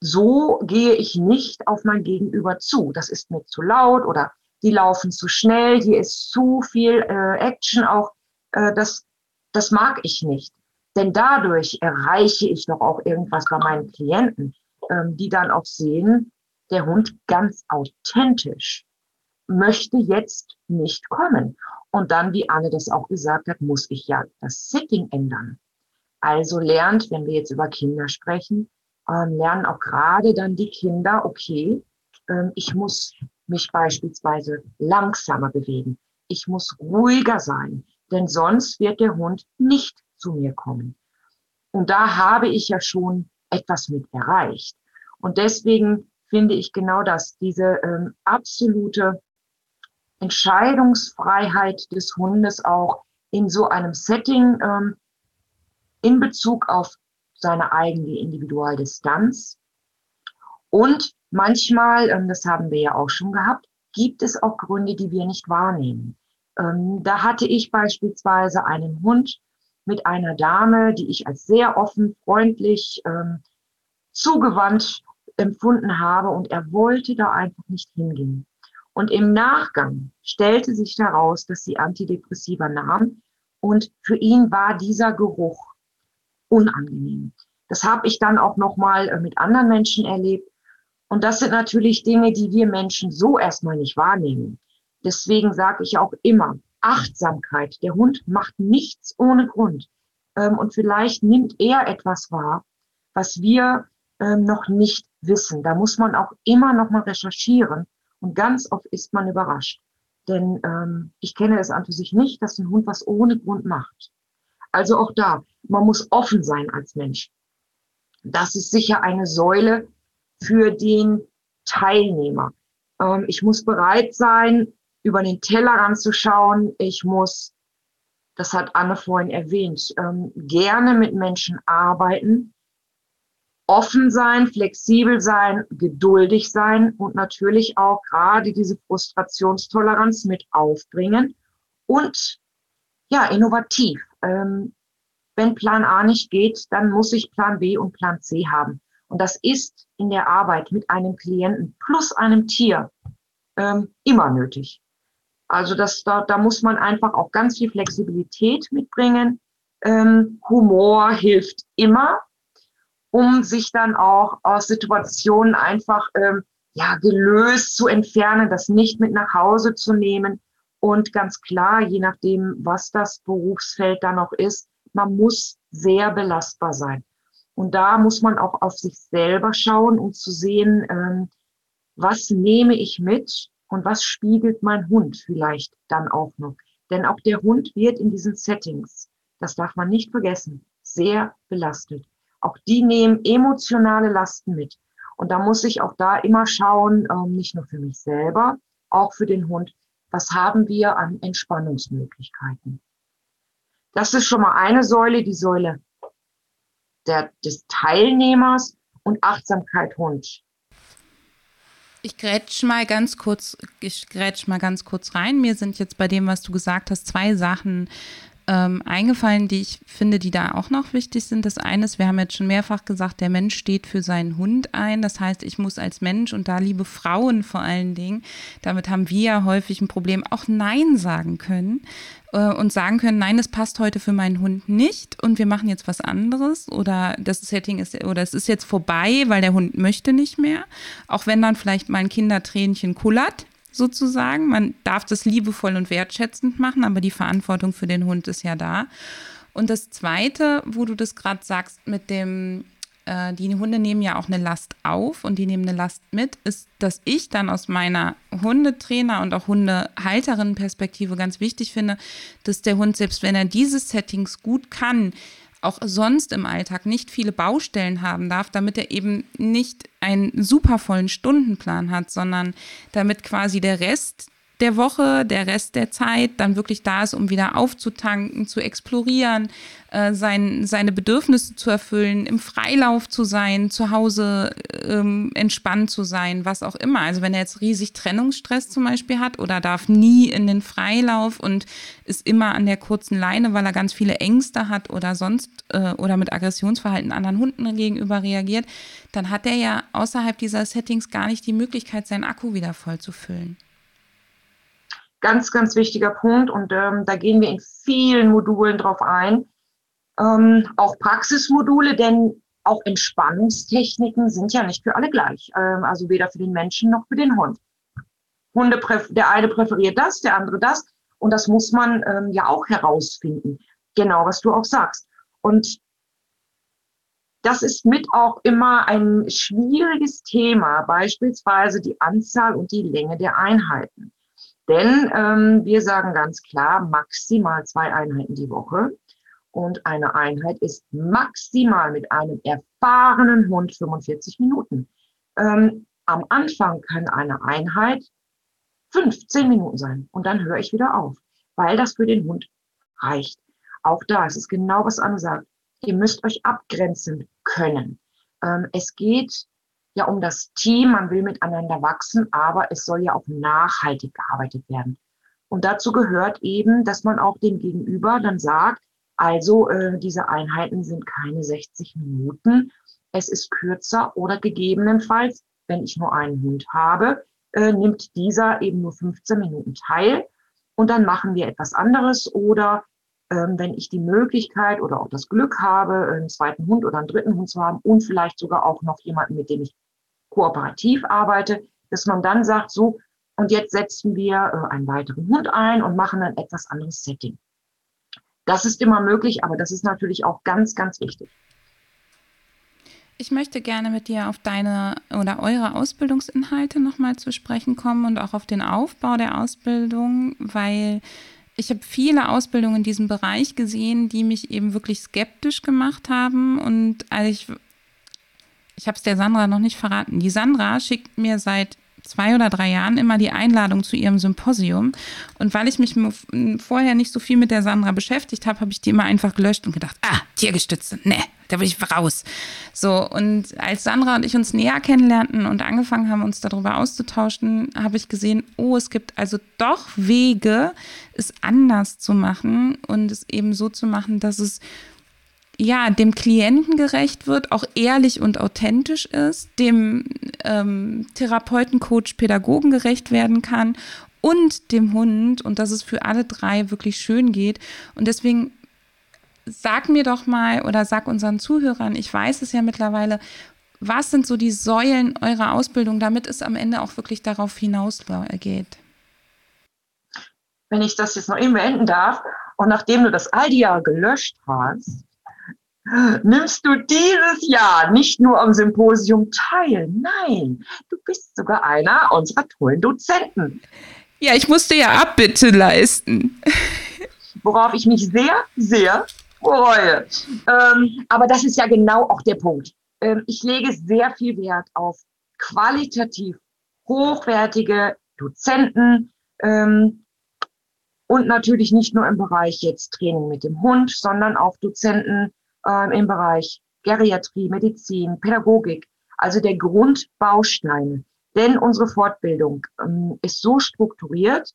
so gehe ich nicht auf mein Gegenüber zu. Das ist mir zu laut oder die laufen zu schnell, hier ist zu viel äh, Action auch äh, das, das mag ich nicht. Denn dadurch erreiche ich doch auch irgendwas bei meinen Klienten, ähm, die dann auch sehen, der Hund ganz authentisch möchte jetzt nicht kommen. Und dann, wie Anne das auch gesagt hat, muss ich ja das Setting ändern. Also lernt, wenn wir jetzt über Kinder sprechen, ähm, lernen auch gerade dann die Kinder, okay, ähm, ich muss mich beispielsweise langsamer bewegen. Ich muss ruhiger sein denn sonst wird der Hund nicht zu mir kommen. Und da habe ich ja schon etwas mit erreicht. Und deswegen finde ich genau das, diese ähm, absolute Entscheidungsfreiheit des Hundes auch in so einem Setting ähm, in Bezug auf seine eigene Individualdistanz. Und manchmal, ähm, das haben wir ja auch schon gehabt, gibt es auch Gründe, die wir nicht wahrnehmen. Ähm, da hatte ich beispielsweise einen Hund mit einer Dame, die ich als sehr offen, freundlich, ähm, zugewandt empfunden habe und er wollte da einfach nicht hingehen. Und im Nachgang stellte sich heraus, dass sie Antidepressiva nahm und für ihn war dieser Geruch unangenehm. Das habe ich dann auch nochmal äh, mit anderen Menschen erlebt. Und das sind natürlich Dinge, die wir Menschen so erstmal nicht wahrnehmen. Deswegen sage ich auch immer, Achtsamkeit. Der Hund macht nichts ohne Grund. Ähm, und vielleicht nimmt er etwas wahr, was wir ähm, noch nicht wissen. Da muss man auch immer noch mal recherchieren und ganz oft ist man überrascht. Denn ähm, ich kenne es an für sich nicht, dass ein Hund was ohne Grund macht. Also auch da, man muss offen sein als Mensch. Das ist sicher eine Säule für den Teilnehmer. Ähm, ich muss bereit sein, über den Tellerrand zu schauen. Ich muss, das hat Anne vorhin erwähnt, ähm, gerne mit Menschen arbeiten, offen sein, flexibel sein, geduldig sein und natürlich auch gerade diese Frustrationstoleranz mit aufbringen und ja, innovativ. Ähm, wenn Plan A nicht geht, dann muss ich Plan B und Plan C haben. Und das ist in der Arbeit mit einem Klienten plus einem Tier ähm, immer nötig. Also das, da, da muss man einfach auch ganz viel Flexibilität mitbringen. Ähm, Humor hilft immer, um sich dann auch aus Situationen einfach ähm, ja, gelöst zu entfernen, das nicht mit nach Hause zu nehmen. Und ganz klar, je nachdem, was das Berufsfeld dann noch ist, man muss sehr belastbar sein. Und da muss man auch auf sich selber schauen, um zu sehen, ähm, was nehme ich mit und was spiegelt mein Hund vielleicht dann auch noch. Denn auch der Hund wird in diesen Settings, das darf man nicht vergessen, sehr belastet. Auch die nehmen emotionale Lasten mit. Und da muss ich auch da immer schauen, ähm, nicht nur für mich selber, auch für den Hund, was haben wir an Entspannungsmöglichkeiten. Das ist schon mal eine Säule, die Säule der, des Teilnehmers und Achtsamkeit Hund. Ich grätsch mal ganz kurz, ich grätsch mal ganz kurz rein. Mir sind jetzt bei dem, was du gesagt hast, zwei Sachen ähm, eingefallen, die ich finde, die da auch noch wichtig sind. Das eine ist, wir haben jetzt schon mehrfach gesagt, der Mensch steht für seinen Hund ein. Das heißt, ich muss als Mensch und da liebe Frauen vor allen Dingen, damit haben wir ja häufig ein Problem, auch Nein sagen können äh, und sagen können, nein, es passt heute für meinen Hund nicht und wir machen jetzt was anderes oder das Setting ist oder es ist jetzt vorbei, weil der Hund möchte nicht mehr. Auch wenn dann vielleicht mal ein Kindertränchen kullert, sozusagen. Man darf das liebevoll und wertschätzend machen, aber die Verantwortung für den Hund ist ja da. Und das Zweite, wo du das gerade sagst, mit dem, äh, die Hunde nehmen ja auch eine Last auf und die nehmen eine Last mit, ist, dass ich dann aus meiner Hundetrainer- und auch Hundehalterinnen-Perspektive ganz wichtig finde, dass der Hund, selbst wenn er diese Settings gut kann, auch sonst im Alltag nicht viele Baustellen haben darf, damit er eben nicht einen super vollen Stundenplan hat, sondern damit quasi der Rest der Woche, der Rest der Zeit dann wirklich da ist, um wieder aufzutanken, zu explorieren, äh, sein, seine Bedürfnisse zu erfüllen, im Freilauf zu sein, zu Hause ähm, entspannt zu sein, was auch immer. Also wenn er jetzt riesig Trennungsstress zum Beispiel hat oder darf nie in den Freilauf und ist immer an der kurzen Leine, weil er ganz viele Ängste hat oder sonst äh, oder mit Aggressionsverhalten anderen Hunden gegenüber reagiert, dann hat er ja außerhalb dieser Settings gar nicht die Möglichkeit, seinen Akku wieder voll zu füllen. Ganz, ganz wichtiger Punkt und ähm, da gehen wir in vielen Modulen drauf ein. Ähm, auch Praxismodule, denn auch Entspannungstechniken sind ja nicht für alle gleich. Ähm, also weder für den Menschen noch für den Hund. Hunde der eine präferiert das, der andere das. Und das muss man ähm, ja auch herausfinden. Genau, was du auch sagst. Und das ist mit auch immer ein schwieriges Thema, beispielsweise die Anzahl und die Länge der Einheiten. Denn ähm, wir sagen ganz klar, maximal zwei Einheiten die Woche. Und eine Einheit ist maximal mit einem erfahrenen Hund 45 Minuten. Ähm, am Anfang kann eine Einheit 15 Minuten sein und dann höre ich wieder auf, weil das für den Hund reicht. Auch da ist es genau, was Anne sagt. Ihr müsst euch abgrenzen können. Ähm, es geht ja um das Team, man will miteinander wachsen, aber es soll ja auch nachhaltig gearbeitet werden. Und dazu gehört eben, dass man auch dem Gegenüber dann sagt, also äh, diese Einheiten sind keine 60 Minuten, es ist kürzer oder gegebenenfalls, wenn ich nur einen Hund habe, äh, nimmt dieser eben nur 15 Minuten teil und dann machen wir etwas anderes oder ähm, wenn ich die Möglichkeit oder auch das Glück habe, einen zweiten Hund oder einen dritten Hund zu haben und vielleicht sogar auch noch jemanden, mit dem ich kooperativ arbeite, dass man dann sagt, so, und jetzt setzen wir äh, einen weiteren Hund ein und machen ein etwas anderes Setting. Das ist immer möglich, aber das ist natürlich auch ganz, ganz wichtig. Ich möchte gerne mit dir auf deine oder eure Ausbildungsinhalte nochmal zu sprechen kommen und auch auf den Aufbau der Ausbildung, weil ich habe viele Ausbildungen in diesem Bereich gesehen, die mich eben wirklich skeptisch gemacht haben. Und als ich, ich habe es der Sandra noch nicht verraten, die Sandra schickt mir seit zwei oder drei Jahren immer die Einladung zu ihrem Symposium. Und weil ich mich vorher nicht so viel mit der Sandra beschäftigt habe, habe ich die immer einfach gelöscht und gedacht, ah, Tiergestützte, ne, da will ich raus. So, und als Sandra und ich uns näher kennenlernten und angefangen haben, uns darüber auszutauschen, habe ich gesehen, oh, es gibt also doch Wege, es anders zu machen und es eben so zu machen, dass es ja, dem Klienten gerecht wird, auch ehrlich und authentisch ist, dem ähm, Therapeuten, Coach, Pädagogen gerecht werden kann und dem Hund und dass es für alle drei wirklich schön geht. Und deswegen sag mir doch mal oder sag unseren Zuhörern, ich weiß es ja mittlerweile, was sind so die Säulen eurer Ausbildung, damit es am Ende auch wirklich darauf hinausgeht? Wenn ich das jetzt noch eben beenden darf, und nachdem du das all die Jahre gelöscht hast, nimmst du dieses Jahr nicht nur am Symposium teil. Nein, du bist sogar einer unserer tollen Dozenten. Ja, ich musste ja Abbitte leisten. Worauf ich mich sehr, sehr freue. Ähm, aber das ist ja genau auch der Punkt. Ähm, ich lege sehr viel Wert auf qualitativ hochwertige Dozenten ähm, und natürlich nicht nur im Bereich jetzt Training mit dem Hund, sondern auch Dozenten äh, im Bereich Geriatrie, Medizin, Pädagogik, also der Grundbausteine. Denn unsere Fortbildung ähm, ist so strukturiert,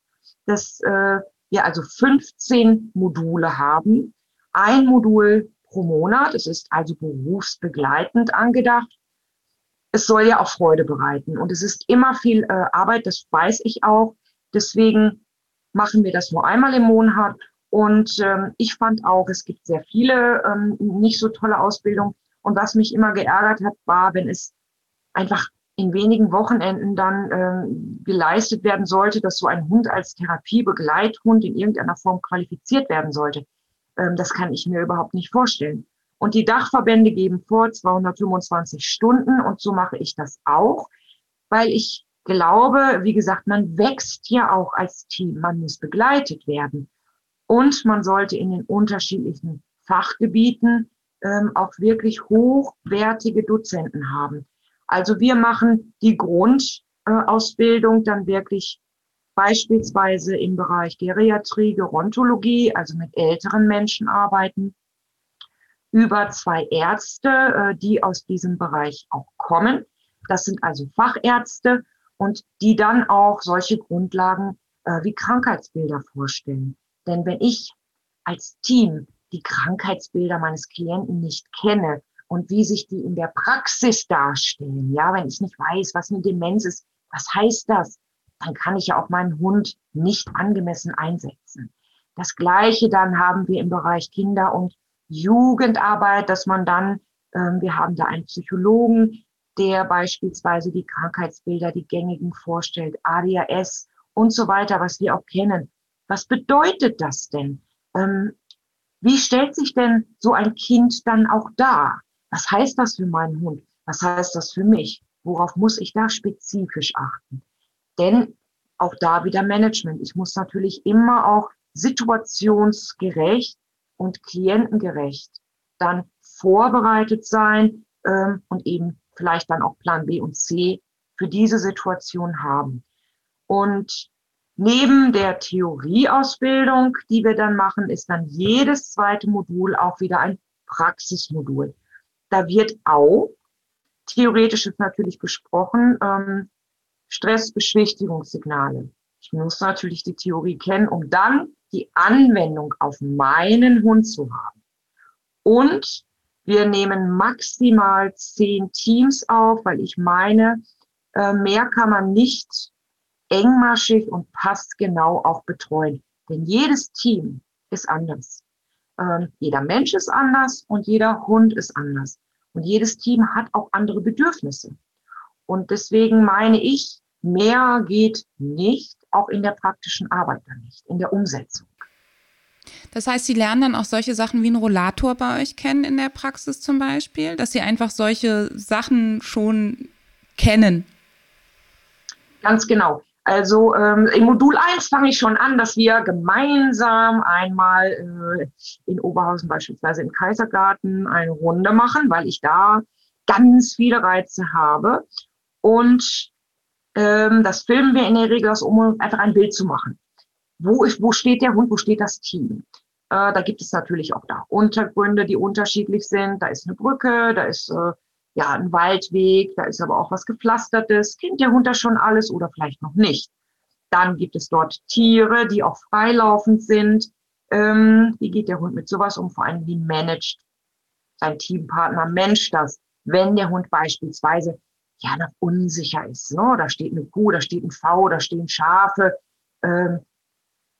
dass äh, wir also 15 Module haben. Ein Modul pro Monat. Es ist also berufsbegleitend angedacht. Es soll ja auch Freude bereiten. Und es ist immer viel äh, Arbeit, das weiß ich auch. Deswegen machen wir das nur einmal im Monat und ähm, ich fand auch, es gibt sehr viele ähm, nicht so tolle Ausbildungen. Und was mich immer geärgert hat, war, wenn es einfach in wenigen Wochenenden dann ähm, geleistet werden sollte, dass so ein Hund als Therapiebegleithund in irgendeiner Form qualifiziert werden sollte. Ähm, das kann ich mir überhaupt nicht vorstellen. Und die Dachverbände geben vor 225 Stunden und so mache ich das auch, weil ich glaube, wie gesagt, man wächst ja auch als Team, man muss begleitet werden. Und man sollte in den unterschiedlichen Fachgebieten ähm, auch wirklich hochwertige Dozenten haben. Also wir machen die Grundausbildung äh, dann wirklich beispielsweise im Bereich Geriatrie, Gerontologie, also mit älteren Menschen arbeiten, über zwei Ärzte, äh, die aus diesem Bereich auch kommen. Das sind also Fachärzte und die dann auch solche Grundlagen äh, wie Krankheitsbilder vorstellen. Denn wenn ich als Team die Krankheitsbilder meines Klienten nicht kenne und wie sich die in der Praxis darstellen, ja, wenn ich nicht weiß, was eine Demenz ist, was heißt das, dann kann ich ja auch meinen Hund nicht angemessen einsetzen. Das Gleiche dann haben wir im Bereich Kinder- und Jugendarbeit, dass man dann, ähm, wir haben da einen Psychologen, der beispielsweise die Krankheitsbilder, die gängigen vorstellt, ADHS und so weiter, was wir auch kennen. Was bedeutet das denn? Ähm, wie stellt sich denn so ein Kind dann auch dar? Was heißt das für meinen Hund? Was heißt das für mich? Worauf muss ich da spezifisch achten? Denn auch da wieder Management. Ich muss natürlich immer auch situationsgerecht und klientengerecht dann vorbereitet sein ähm, und eben vielleicht dann auch Plan B und C für diese Situation haben. Und Neben der Theorieausbildung, die wir dann machen, ist dann jedes zweite Modul auch wieder ein Praxismodul. Da wird auch, theoretisch ist natürlich besprochen, ähm, Stressbeschwichtigungssignale. Ich muss natürlich die Theorie kennen, um dann die Anwendung auf meinen Hund zu haben. Und wir nehmen maximal zehn Teams auf, weil ich meine, äh, mehr kann man nicht engmaschig und passgenau auch betreuen. Denn jedes Team ist anders. Ähm, jeder Mensch ist anders und jeder Hund ist anders. Und jedes Team hat auch andere Bedürfnisse. Und deswegen meine ich, mehr geht nicht, auch in der praktischen Arbeit dann nicht, in der Umsetzung. Das heißt, Sie lernen dann auch solche Sachen wie einen Rollator bei euch kennen in der Praxis zum Beispiel, dass Sie einfach solche Sachen schon kennen. Ganz genau. Also ähm, im Modul 1 fange ich schon an, dass wir gemeinsam einmal äh, in Oberhausen beispielsweise im Kaisergarten eine Runde machen, weil ich da ganz viele Reize habe. Und ähm, das filmen wir in der Regel aus, um einfach ein Bild zu machen. Wo, ist, wo steht der Hund, wo steht das Team? Äh, da gibt es natürlich auch da Untergründe, die unterschiedlich sind. Da ist eine Brücke, da ist äh, ja, ein Waldweg, da ist aber auch was gepflastertes. Kennt der Hund das schon alles oder vielleicht noch nicht? Dann gibt es dort Tiere, die auch freilaufend sind. Ähm, wie geht der Hund mit sowas um? Vor allem, wie managt sein Teampartner Mensch das, wenn der Hund beispielsweise ja noch unsicher ist. Ne? Da steht eine Kuh, da steht ein V, da stehen Schafe. Ähm,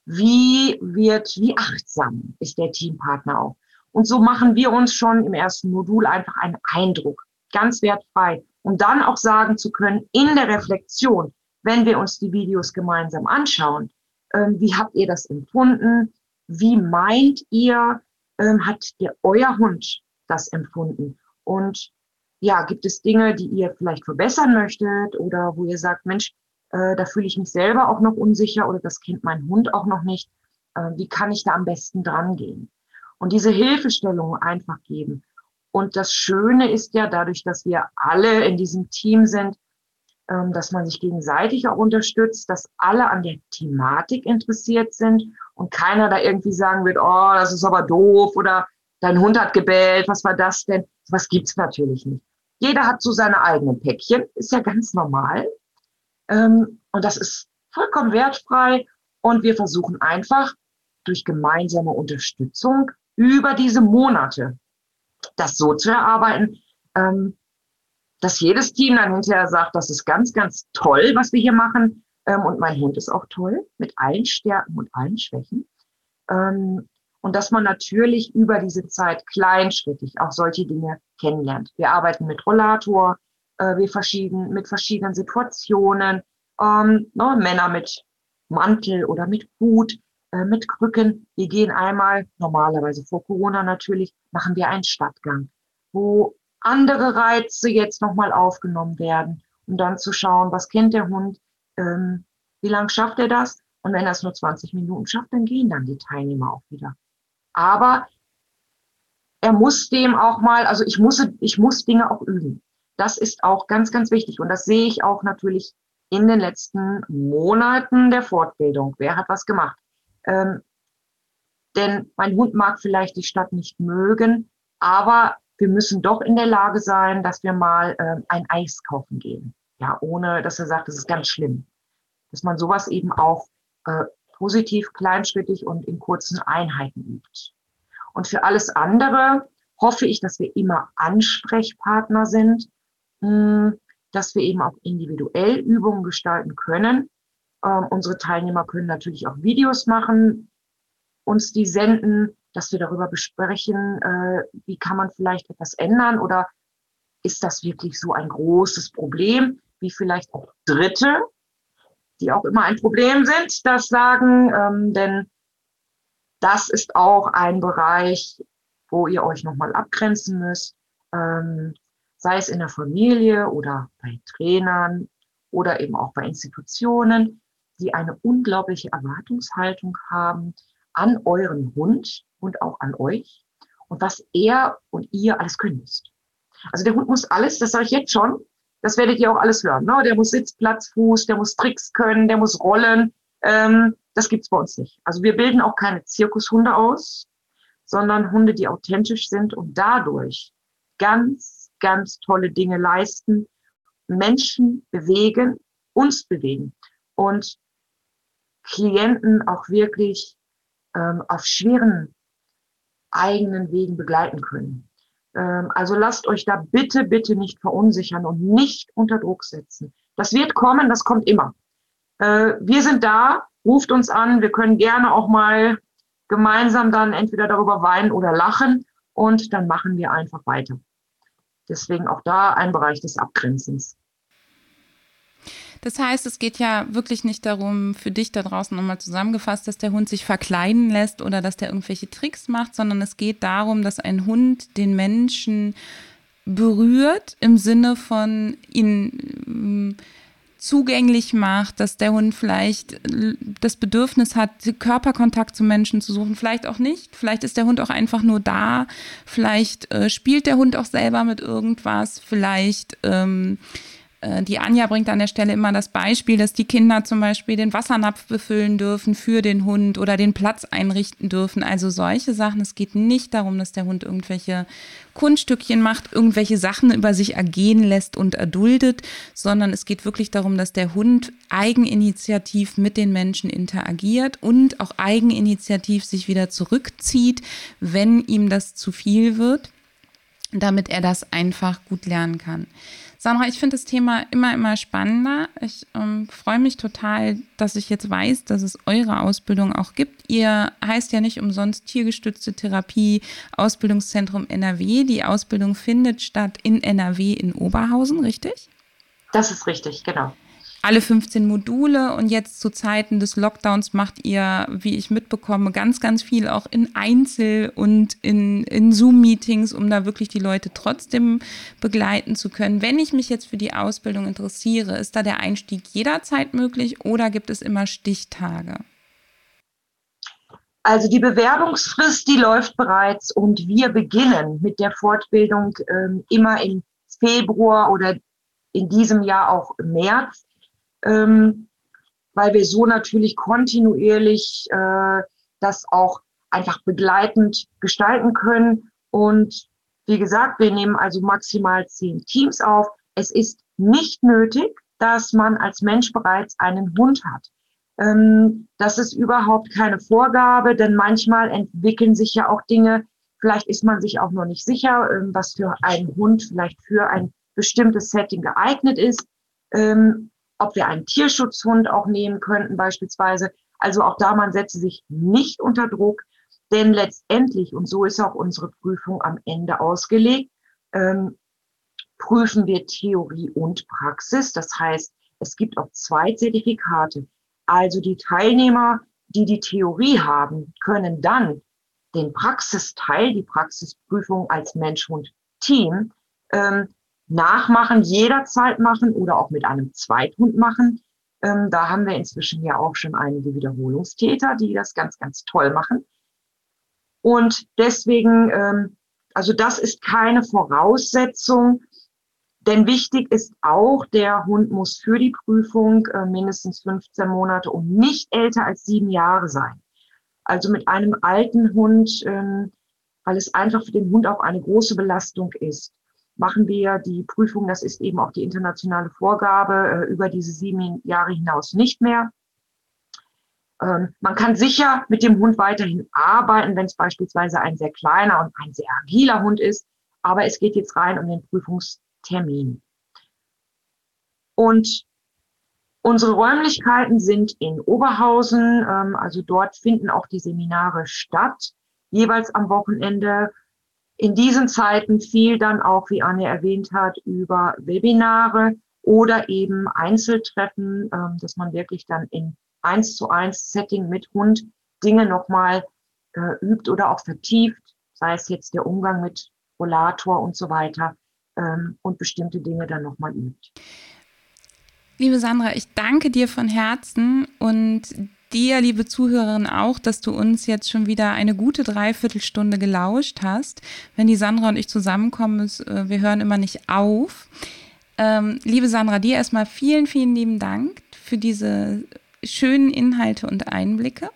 wie wird, wie achtsam ist der Teampartner auch? Und so machen wir uns schon im ersten Modul einfach einen Eindruck ganz wertfrei, um dann auch sagen zu können, in der Reflexion, wenn wir uns die Videos gemeinsam anschauen, ähm, wie habt ihr das empfunden? Wie meint ihr, ähm, hat der, euer Hund das empfunden? Und ja, gibt es Dinge, die ihr vielleicht verbessern möchtet oder wo ihr sagt, Mensch, äh, da fühle ich mich selber auch noch unsicher oder das kennt mein Hund auch noch nicht. Äh, wie kann ich da am besten dran gehen? Und diese Hilfestellung einfach geben. Und das Schöne ist ja dadurch, dass wir alle in diesem Team sind, ähm, dass man sich gegenseitig auch unterstützt, dass alle an der Thematik interessiert sind und keiner da irgendwie sagen wird, oh, das ist aber doof oder dein Hund hat gebellt, was war das denn? Was gibt's natürlich nicht. Jeder hat so seine eigenen Päckchen, ist ja ganz normal. Ähm, und das ist vollkommen wertfrei. Und wir versuchen einfach durch gemeinsame Unterstützung über diese Monate das so zu erarbeiten, ähm, dass jedes Team dann hinterher sagt, das ist ganz, ganz toll, was wir hier machen. Ähm, und mein Hund ist auch toll, mit allen Stärken und allen Schwächen. Ähm, und dass man natürlich über diese Zeit kleinschrittig auch solche Dinge kennenlernt. Wir arbeiten mit Rollator, äh, wir verschieden, mit verschiedenen Situationen, ähm, ne, Männer mit Mantel oder mit Hut, äh, mit Krücken. Wir gehen einmal, normalerweise vor Corona natürlich, machen wir einen Stadtgang, wo andere Reize jetzt nochmal aufgenommen werden, um dann zu schauen, was kennt der Hund, ähm, wie lange schafft er das? Und wenn er es nur 20 Minuten schafft, dann gehen dann die Teilnehmer auch wieder. Aber er muss dem auch mal, also ich muss, ich muss Dinge auch üben. Das ist auch ganz, ganz wichtig. Und das sehe ich auch natürlich in den letzten Monaten der Fortbildung. Wer hat was gemacht? Ähm, denn mein Hund mag vielleicht die Stadt nicht mögen, aber wir müssen doch in der Lage sein, dass wir mal äh, ein Eis kaufen gehen. Ja, ohne dass er sagt, das ist ganz schlimm. Dass man sowas eben auch äh, positiv, kleinschrittig und in kurzen Einheiten übt. Und für alles andere hoffe ich, dass wir immer Ansprechpartner sind, mh, hm, dass wir eben auch individuell Übungen gestalten können, ähm, unsere Teilnehmer können natürlich auch Videos machen, uns die senden, dass wir darüber besprechen, äh, wie kann man vielleicht etwas ändern oder ist das wirklich so ein großes Problem, wie vielleicht auch Dritte, die auch immer ein Problem sind, das sagen, ähm, denn das ist auch ein Bereich, wo ihr euch nochmal abgrenzen müsst, ähm, sei es in der Familie oder bei Trainern oder eben auch bei Institutionen die eine unglaubliche Erwartungshaltung haben an euren Hund und auch an euch und was er und ihr alles können müsst. Also der Hund muss alles, das sage ich jetzt schon, das werdet ihr auch alles hören. Ne? Der muss Sitz, Platz, Fuß, der muss Tricks können, der muss rollen. Ähm, das gibt's bei uns nicht. Also wir bilden auch keine Zirkushunde aus, sondern Hunde, die authentisch sind und dadurch ganz, ganz tolle Dinge leisten, Menschen bewegen, uns bewegen. Und Klienten auch wirklich ähm, auf schweren eigenen Wegen begleiten können. Ähm, also lasst euch da bitte, bitte nicht verunsichern und nicht unter Druck setzen. Das wird kommen, das kommt immer. Äh, wir sind da, ruft uns an, wir können gerne auch mal gemeinsam dann entweder darüber weinen oder lachen und dann machen wir einfach weiter. Deswegen auch da ein Bereich des Abgrenzens. Das heißt, es geht ja wirklich nicht darum, für dich da draußen nochmal zusammengefasst, dass der Hund sich verkleiden lässt oder dass der irgendwelche Tricks macht, sondern es geht darum, dass ein Hund den Menschen berührt im Sinne von ihn zugänglich macht, dass der Hund vielleicht das Bedürfnis hat, Körperkontakt zu Menschen zu suchen, vielleicht auch nicht. Vielleicht ist der Hund auch einfach nur da. Vielleicht äh, spielt der Hund auch selber mit irgendwas. Vielleicht ähm, äh, die Anja bringt an der Stelle immer das Beispiel, dass die Kinder zum Beispiel den Wassernapf befüllen dürfen für den Hund oder den Platz einrichten dürfen. Also solche Sachen. Es geht nicht darum, dass der Hund irgendwelche Kunststückchen macht, irgendwelche Sachen über sich ergehen lässt und erduldet, sondern es geht wirklich darum, dass der Hund eigeninitiativ mit den Menschen interagiert und auch eigeninitiativ sich wieder zurückzieht, wenn ihm das zu viel wird, damit er das einfach gut lernen kann. Sandra, ich finde das Thema immer, immer spannender. Ich ähm, freue mich total, dass ich jetzt weiß, dass es eure Ausbildung auch gibt. Ihr heißt ja nicht umsonst tiergestützte Therapie Ausbildungszentrum NRW. Die Ausbildung findet statt in NRW in Oberhausen, richtig? Das ist richtig, genau alle 15 Module und jetzt zu Zeiten des Lockdowns macht ihr, wie ich mitbekomme, ganz, ganz viel auch in Einzel- und in, in Zoom-Meetings, um da wirklich die Leute trotzdem begleiten zu können. Wenn ich mich jetzt für die Ausbildung interessiere, ist da der Einstieg jederzeit möglich oder gibt es immer Stichtage? Also die Bewerbungsfrist, die läuft bereits und wir beginnen mit der Fortbildung ähm, immer im Februar oder in diesem Jahr auch im März ähm, weil wir so natürlich kontinuierlich äh, das auch einfach begleitend gestalten können. Und wie gesagt, wir nehmen also maximal zehn Teams auf. Es ist nicht nötig, dass man als Mensch bereits einen Hund hat. Ähm, das ist überhaupt keine Vorgabe, denn manchmal entwickeln sich ja auch Dinge. Vielleicht ist man sich auch noch nicht sicher, ähm, was für einen Hund vielleicht für ein bestimmtes Setting geeignet ist. Ähm, ob wir einen Tierschutzhund auch nehmen könnten beispielsweise. Also auch da, man setze sich nicht unter Druck, denn letztendlich, und so ist auch unsere Prüfung am Ende ausgelegt, ähm, prüfen wir Theorie und Praxis. Das heißt, es gibt auch zwei Zertifikate. Also die Teilnehmer, die die Theorie haben, können dann den Praxisteil, die Praxisprüfung als Mensch-Hund-Team, ähm, nachmachen, jederzeit machen oder auch mit einem Zweithund machen. Ähm, da haben wir inzwischen ja auch schon einige Wiederholungstäter, die das ganz, ganz toll machen. Und deswegen, ähm, also das ist keine Voraussetzung, denn wichtig ist auch, der Hund muss für die Prüfung äh, mindestens 15 Monate und nicht älter als sieben Jahre sein. Also mit einem alten Hund, ähm, weil es einfach für den Hund auch eine große Belastung ist machen wir die Prüfung, das ist eben auch die internationale Vorgabe, äh, über diese sieben Jahre hinaus nicht mehr. Ähm, man kann sicher mit dem Hund weiterhin arbeiten, wenn es beispielsweise ein sehr kleiner und ein sehr agiler Hund ist, aber es geht jetzt rein um den Prüfungstermin. Und unsere Räumlichkeiten sind in Oberhausen, ähm, also dort finden auch die Seminare statt, jeweils am Wochenende in diesen Zeiten viel dann auch, wie Anne erwähnt hat, über Webinare oder eben Einzeltreffen, ähm, dass man wirklich dann in eins zu eins Setting mit Hund Dinge nochmal äh, übt oder auch vertieft, sei es jetzt der Umgang mit Rollator und so weiter ähm, und bestimmte Dinge dann nochmal übt. Liebe Sandra, ich danke dir von Herzen und dir, liebe Zuhörerin, auch, dass du uns jetzt schon wieder eine gute Dreiviertelstunde gelauscht hast. Wenn die Sandra und ich zusammenkommen, ist, äh, wir hören immer nicht auf. Ähm, liebe Sandra, dir erstmal vielen, vielen lieben Dank für diese schönen Inhalte und Einblicke.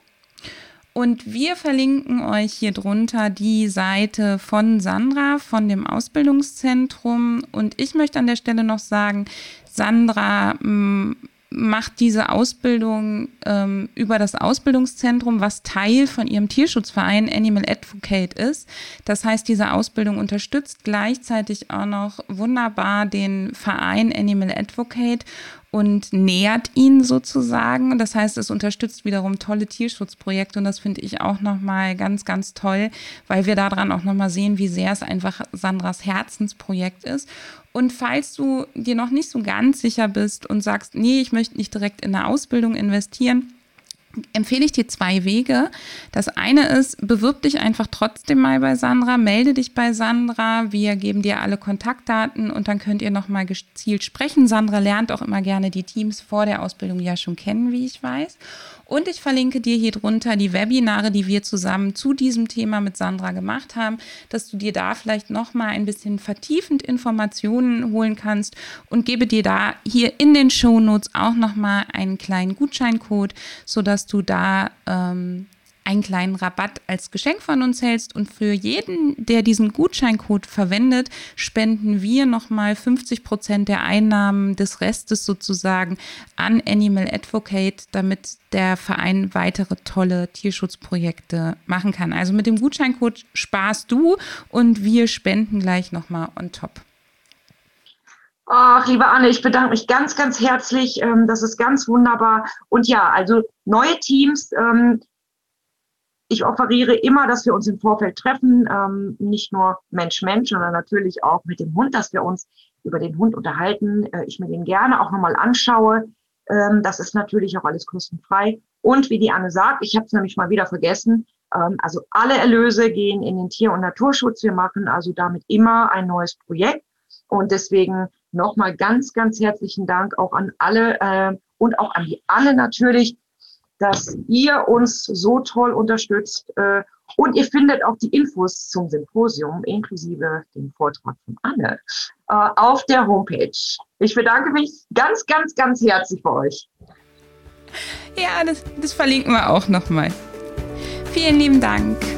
Und wir verlinken euch hier drunter die Seite von Sandra von dem Ausbildungszentrum. Und ich möchte an der Stelle noch sagen, Sandra mm, macht diese Ausbildung ähm, über das Ausbildungszentrum, was Teil von ihrem Tierschutzverein Animal Advocate ist. Das heißt, diese Ausbildung unterstützt gleichzeitig auch noch wunderbar den Verein Animal Advocate und nähert ihn sozusagen. Das heißt, es unterstützt wiederum tolle Tierschutzprojekte und das finde ich auch nochmal ganz, ganz toll, weil wir daran auch nochmal sehen, wie sehr es einfach Sandras Herzensprojekt ist. Und falls du dir noch nicht so ganz sicher bist und sagst, nee, ich möchte nicht direkt in eine Ausbildung investieren, empfehle ich dir zwei Wege. Das eine ist, bewirb dich einfach trotzdem mal bei Sandra, melde dich bei Sandra, wir geben dir alle Kontaktdaten und dann könnt ihr nochmal gezielt sprechen. Sandra lernt auch immer gerne die Teams vor der Ausbildung ja schon kennen, wie ich weiß. Und ich verlinke dir hier drunter die Webinare, die wir zusammen zu diesem Thema mit Sandra gemacht haben, dass du dir da vielleicht noch mal ein bisschen vertiefend Informationen holen kannst und gebe dir da hier in den Show Notes auch noch mal einen kleinen Gutscheincode, sodass du da ähm, einen kleinen Rabatt als Geschenk von uns hältst. Und für jeden, der diesen Gutscheincode verwendet, spenden wir nochmal 50 Prozent der Einnahmen des Restes sozusagen an Animal Advocate, damit der Verein weitere tolle Tierschutzprojekte machen kann. Also mit dem Gutscheincode sparst du und wir spenden gleich nochmal on top. Ach, liebe Anne, ich bedanke mich ganz, ganz herzlich. Ähm, das ist ganz wunderbar. Und ja, also neue Teams, ähm, ich offeriere immer, dass wir uns im Vorfeld treffen, ähm, nicht nur Mensch-Mensch, sondern natürlich auch mit dem Hund, dass wir uns über den Hund unterhalten. Äh, ich mir den gerne auch nochmal anschaue. Ähm, das ist natürlich auch alles kostenfrei. Und wie die Anne sagt, ich habe es nämlich mal wieder vergessen, ähm, also alle Erlöse gehen in den Tier- und Naturschutz. Wir machen also damit immer ein neues Projekt. Und deswegen nochmal ganz, ganz herzlichen Dank auch an alle äh, und auch an die Anne natürlich, dass ihr uns so toll unterstützt. Äh, und ihr findet auch die Infos zum Symposium inklusive dem Vortrag von Anne äh, auf der Homepage. Ich bedanke mich ganz, ganz, ganz herzlich bei euch. Ja, das, das verlinken wir auch nochmal. Vielen lieben Dank.